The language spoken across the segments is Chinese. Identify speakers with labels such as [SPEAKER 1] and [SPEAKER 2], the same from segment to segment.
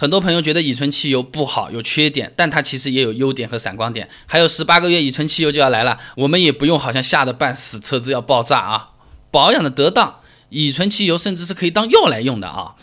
[SPEAKER 1] 很多朋友觉得乙醇汽油不好，有缺点，但它其实也有优点和闪光点。还有十八个月，乙醇汽油就要来了，我们也不用好像吓得半死，车子要爆炸啊！保养的得当，乙醇汽油甚至是可以当药来用的啊！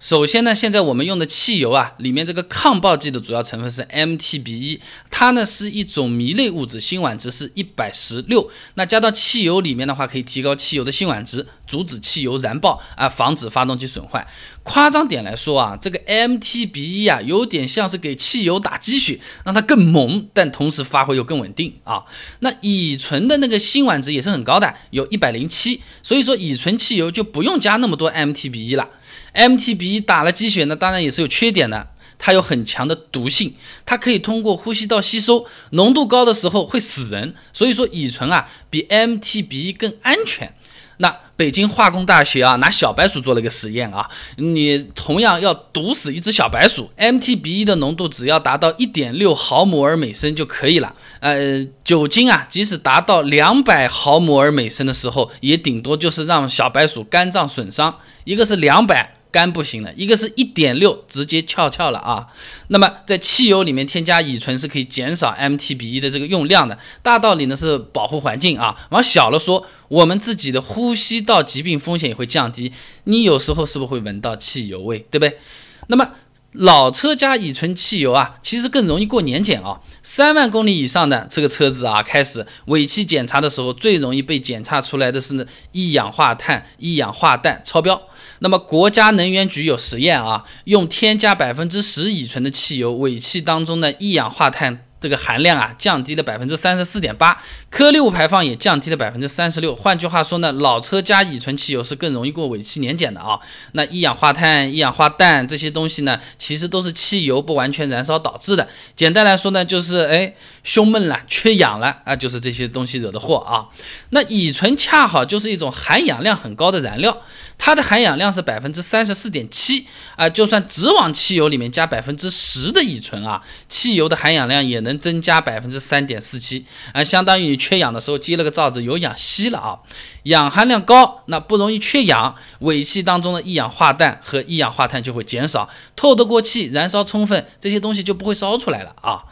[SPEAKER 1] 首先呢，现在我们用的汽油啊，里面这个抗爆剂的主要成分是 MTBE，它呢是一种醚类物质，辛烷值是一百十六。那加到汽油里面的话，可以提高汽油的辛烷值，阻止汽油燃爆啊，防止发动机损坏。夸张点来说啊，这个 MTBE 啊，有点像是给汽油打鸡血，让它更猛，但同时发挥又更稳定啊。那乙醇的那个辛烷值也是很高的，有一百零七，所以说乙醇汽油就不用加那么多 MTBE 了。MTB 打了鸡血呢，当然也是有缺点的，它有很强的毒性，它可以通过呼吸道吸收，浓度高的时候会死人。所以说乙醇啊比 MTBE 更安全。那北京化工大学啊拿小白鼠做了一个实验啊，你同样要毒死一只小白鼠，MTBE 的浓度只要达到一点六毫摩尔每升就可以了。呃，酒精啊即使达到两百毫摩尔每升的时候，也顶多就是让小白鼠肝脏损伤，一个是两百。肝不行了，一个是一点六，直接翘翘了啊。那么在汽油里面添加乙醇是可以减少 MTBE 的这个用量的。大道理呢是保护环境啊，往小了说，我们自己的呼吸道疾病风险也会降低。你有时候是不是会闻到汽油味，对不对？那么老车加乙醇汽油啊，其实更容易过年检啊。三万公里以上的这个车子啊，开始尾气检查的时候，最容易被检查出来的是一氧化碳、一氧化氮超标。那么国家能源局有实验啊，用添加百分之十乙醇的汽油，尾气当中的一氧化碳。这个含量啊降低了百分之三十四点八，颗粒物排放也降低了百分之三十六。换句话说呢，老车加乙醇汽油是更容易过尾气年检的啊。那一氧化碳、一氧化氮这些东西呢，其实都是汽油不完全燃烧导致的。简单来说呢，就是哎胸闷了、缺氧了啊，就是这些东西惹的祸啊。那乙醇恰好就是一种含氧量很高的燃料。它的含氧量是百分之三十四点七啊，就算只往汽油里面加百分之十的乙醇啊，汽油的含氧量也能能增加百分之三点四七啊，相当于你缺氧的时候接了个罩子，有氧吸了啊，氧含量高，那不容易缺氧，尾气当中的一氧化氮和一氧化碳就会减少，透得过气，燃烧充分，这些东西就不会烧出来了啊。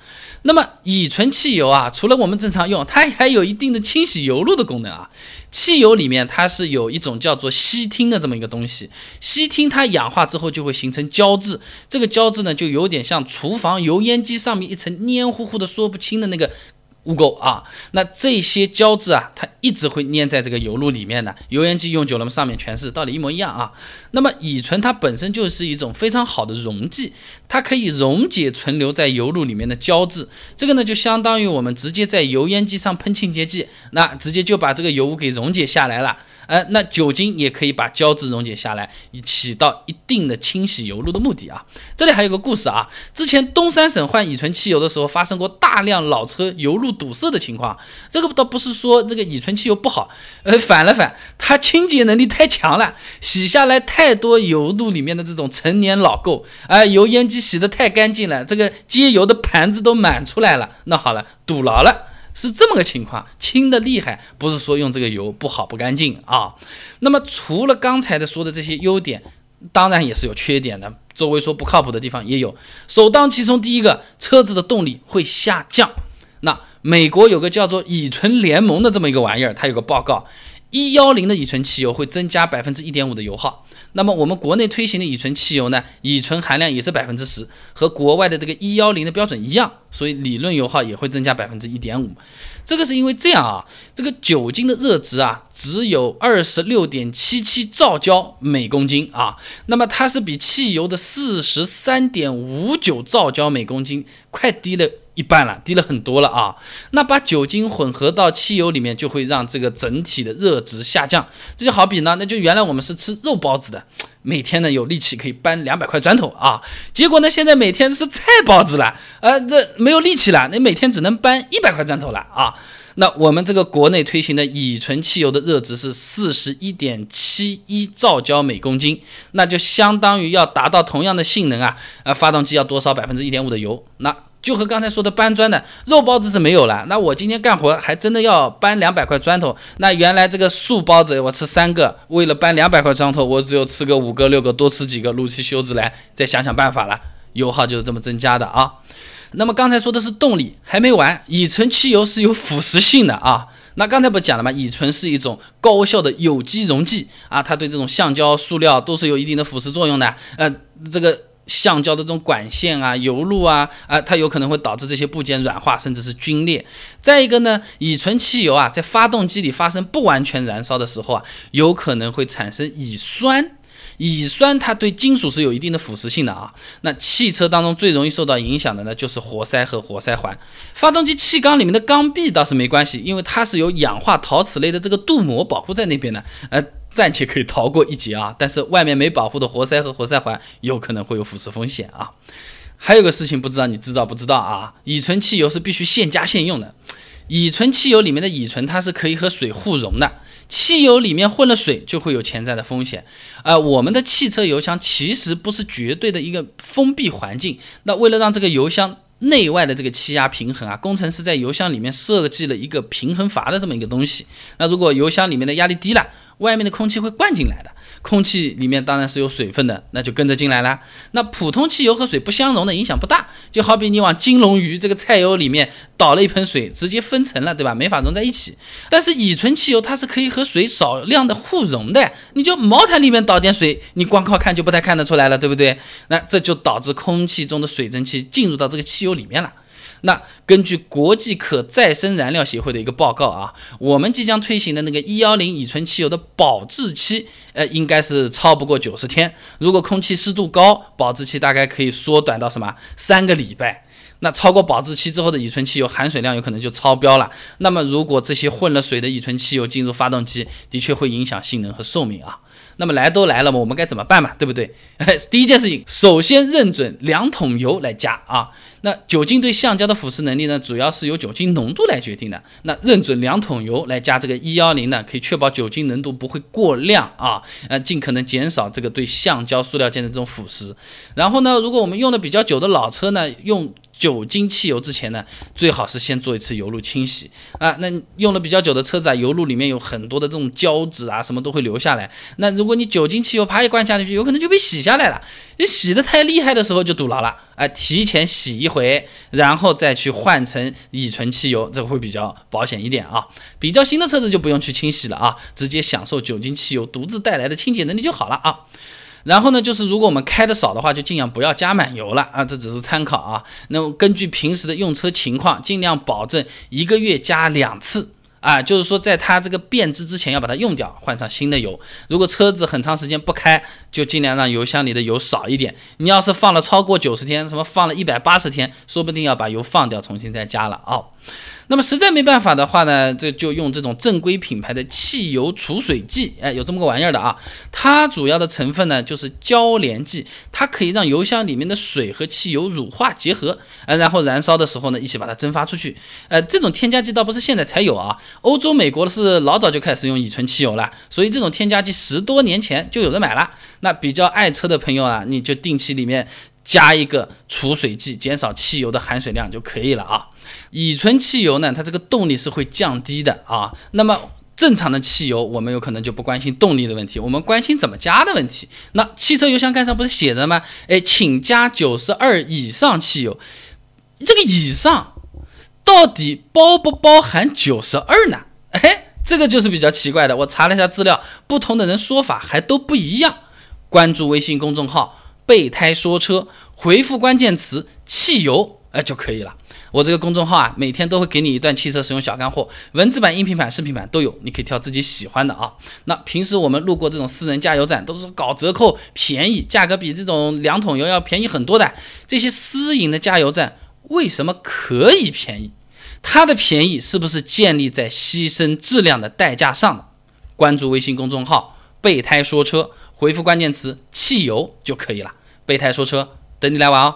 [SPEAKER 1] 那么乙醇汽油啊，除了我们正常用，它还有一定的清洗油路的功能啊。汽油里面它是有一种叫做烯烃的这么一个东西，烯烃它氧化之后就会形成胶质，这个胶质呢就有点像厨房油烟机上面一层黏糊糊的说不清的那个。污垢啊，那这些胶质啊，它一直会粘在这个油路里面的。油烟机用久了，上面全是，道理一模一样啊。那么乙醇它本身就是一种非常好的溶剂，它可以溶解存留在油路里面的胶质。这个呢，就相当于我们直接在油烟机上喷清洁剂，那直接就把这个油污给溶解下来了。呃，那酒精也可以把胶质溶解下来，以起到一定的清洗油路的目的啊。这里还有个故事啊，之前东三省换乙醇汽油的时候，发生过大量老车油路堵塞的情况。这个倒不是说那个乙醇汽油不好，呃，反了反，它清洁能力太强了，洗下来太多油路里面的这种陈年老垢，啊，油烟机洗得太干净了，这个接油的盘子都满出来了。那好了，堵牢了。是这么个情况，轻的厉害，不是说用这个油不好不干净啊。那么除了刚才的说的这些优点，当然也是有缺点的。周围说不靠谱的地方也有。首当其冲，第一个，车子的动力会下降。那美国有个叫做乙醇联盟的这么一个玩意儿，它有个报告，一幺零的乙醇汽油会增加百分之一点五的油耗。那么我们国内推行的乙醇汽油呢，乙醇含量也是百分之十，和国外的这个一幺零的标准一样，所以理论油耗也会增加百分之一点五。这个是因为这样啊，这个酒精的热值啊只有二十六点七七兆焦每公斤啊，那么它是比汽油的四十三点五九兆焦每公斤快低了。一半了，低了很多了啊！那把酒精混合到汽油里面，就会让这个整体的热值下降。这就好比呢，那就原来我们是吃肉包子的，每天呢有力气可以搬两百块砖头啊，结果呢现在每天是菜包子了，呃，这没有力气了，你每天只能搬一百块砖头了啊！那我们这个国内推行的乙醇汽油的热值是四十一点七一兆焦每公斤，那就相当于要达到同样的性能啊，呃，发动机要多烧百分之一点五的油，那。就和刚才说的搬砖的肉包子是没有了，那我今天干活还真的要搬两百块砖头。那原来这个素包子我吃三个，为了搬两百块砖头，我只有吃个五个六个，多吃几个撸起袖子来，再想想办法了。油耗就是这么增加的啊。那么刚才说的是动力，还没完，乙醇汽油是有腐蚀性的啊。那刚才不讲了吗？乙醇是一种高效的有机溶剂啊，它对这种橡胶、塑料都是有一定的腐蚀作用的。呃，这个橡胶的这种管线啊、油路啊，啊，它有可能会导致这些部件软化，甚至是皲裂。再一个呢，乙醇汽油啊，在发动机里发生不完全燃烧的时候啊，有可能会产生乙酸。乙酸它对金属是有一定的腐蚀性的啊。那汽车当中最容易受到影响的呢，就是活塞和活塞环。发动机气缸里面的缸壁倒是没关系，因为它是有氧化陶瓷类的这个镀膜保护在那边的，呃，暂且可以逃过一劫啊。但是外面没保护的活塞和活塞环有可能会有腐蚀风险啊。还有个事情不知道你知道不知道啊？乙醇汽油是必须现加现用的。乙醇汽油里面的乙醇它是可以和水互溶的。汽油里面混了水，就会有潜在的风险。呃，我们的汽车油箱其实不是绝对的一个封闭环境。那为了让这个油箱内外的这个气压平衡啊，工程师在油箱里面设计了一个平衡阀的这么一个东西。那如果油箱里面的压力低了，外面的空气会灌进来的。空气里面当然是有水分的，那就跟着进来了。那普通汽油和水不相容的影响不大，就好比你往金龙鱼这个菜油里面倒了一盆水，直接分层了，对吧？没法融在一起。但是乙醇汽油它是可以和水少量的互溶的，你就茅台里面倒点水，你光靠看就不太看得出来了，对不对？那这就导致空气中的水蒸气进入到这个汽油里面了。那根据国际可再生燃料协会的一个报告啊，我们即将推行的那个一幺零乙醇汽油的保质期，呃，应该是超不过九十天。如果空气湿度高，保质期大概可以缩短到什么三个礼拜。那超过保质期之后的乙醇汽油含水量有可能就超标了。那么如果这些混了水的乙醇汽油进入发动机，的确会影响性能和寿命啊。那么来都来了嘛，我们该怎么办嘛？对不对？第一件事情，首先认准两桶油来加啊。那酒精对橡胶的腐蚀能力呢，主要是由酒精浓度来决定的。那认准两桶油来加这个一幺零呢，可以确保酒精浓度不会过量啊，呃，尽可能减少这个对橡胶、塑料件的这种腐蚀。然后呢，如果我们用的比较久的老车呢，用酒精汽油之前呢，最好是先做一次油路清洗啊。那用了比较久的车子啊，油路里面有很多的这种胶质啊，什么都会留下来。那如果你酒精汽油啪一灌下去，有可能就被洗下来了。你洗的太厉害的时候就堵牢了。哎，提前洗一回，然后再去换成乙醇汽油，这个会比较保险一点啊。比较新的车子就不用去清洗了啊，直接享受酒精汽油独自带来的清洁能力就好了啊。然后呢，就是如果我们开的少的话，就尽量不要加满油了啊，这只是参考啊。那么根据平时的用车情况，尽量保证一个月加两次啊，就是说在它这个变质之前要把它用掉，换上新的油。如果车子很长时间不开，就尽量让油箱里的油少一点。你要是放了超过九十天，什么放了一百八十天，说不定要把油放掉，重新再加了啊。那么实在没办法的话呢，这就用这种正规品牌的汽油除水剂，哎，有这么个玩意儿的啊。它主要的成分呢就是交联剂，它可以让油箱里面的水和汽油乳化结合，呃，然后燃烧的时候呢一起把它蒸发出去。呃，这种添加剂倒不是现在才有啊，欧洲、美国的是老早就开始用乙醇汽油了，所以这种添加剂十多年前就有的买了。那比较爱车的朋友啊，你就定期里面加一个除水剂，减少汽油的含水量就可以了啊。乙醇汽油呢，它这个动力是会降低的啊。那么正常的汽油，我们有可能就不关心动力的问题，我们关心怎么加的问题。那汽车油箱盖上不是写的吗？哎，请加九十二以上汽油。这个以上到底包不包含九十二呢？哎，这个就是比较奇怪的。我查了一下资料，不同的人说法还都不一样。关注微信公众号“备胎说车”，回复关键词“汽油”哎就可以了。我这个公众号啊，每天都会给你一段汽车使用小干货，文字版、音频版、视频版都有，你可以挑自己喜欢的啊。那平时我们路过这种私人加油站，都是搞折扣、便宜，价格比这种两桶油要便宜很多的。这些私营的加油站为什么可以便宜？它的便宜是不是建立在牺牲质量的代价上的？关注微信公众号“备胎说车”，回复关键词“汽油”就可以了。备胎说车，等你来玩哦。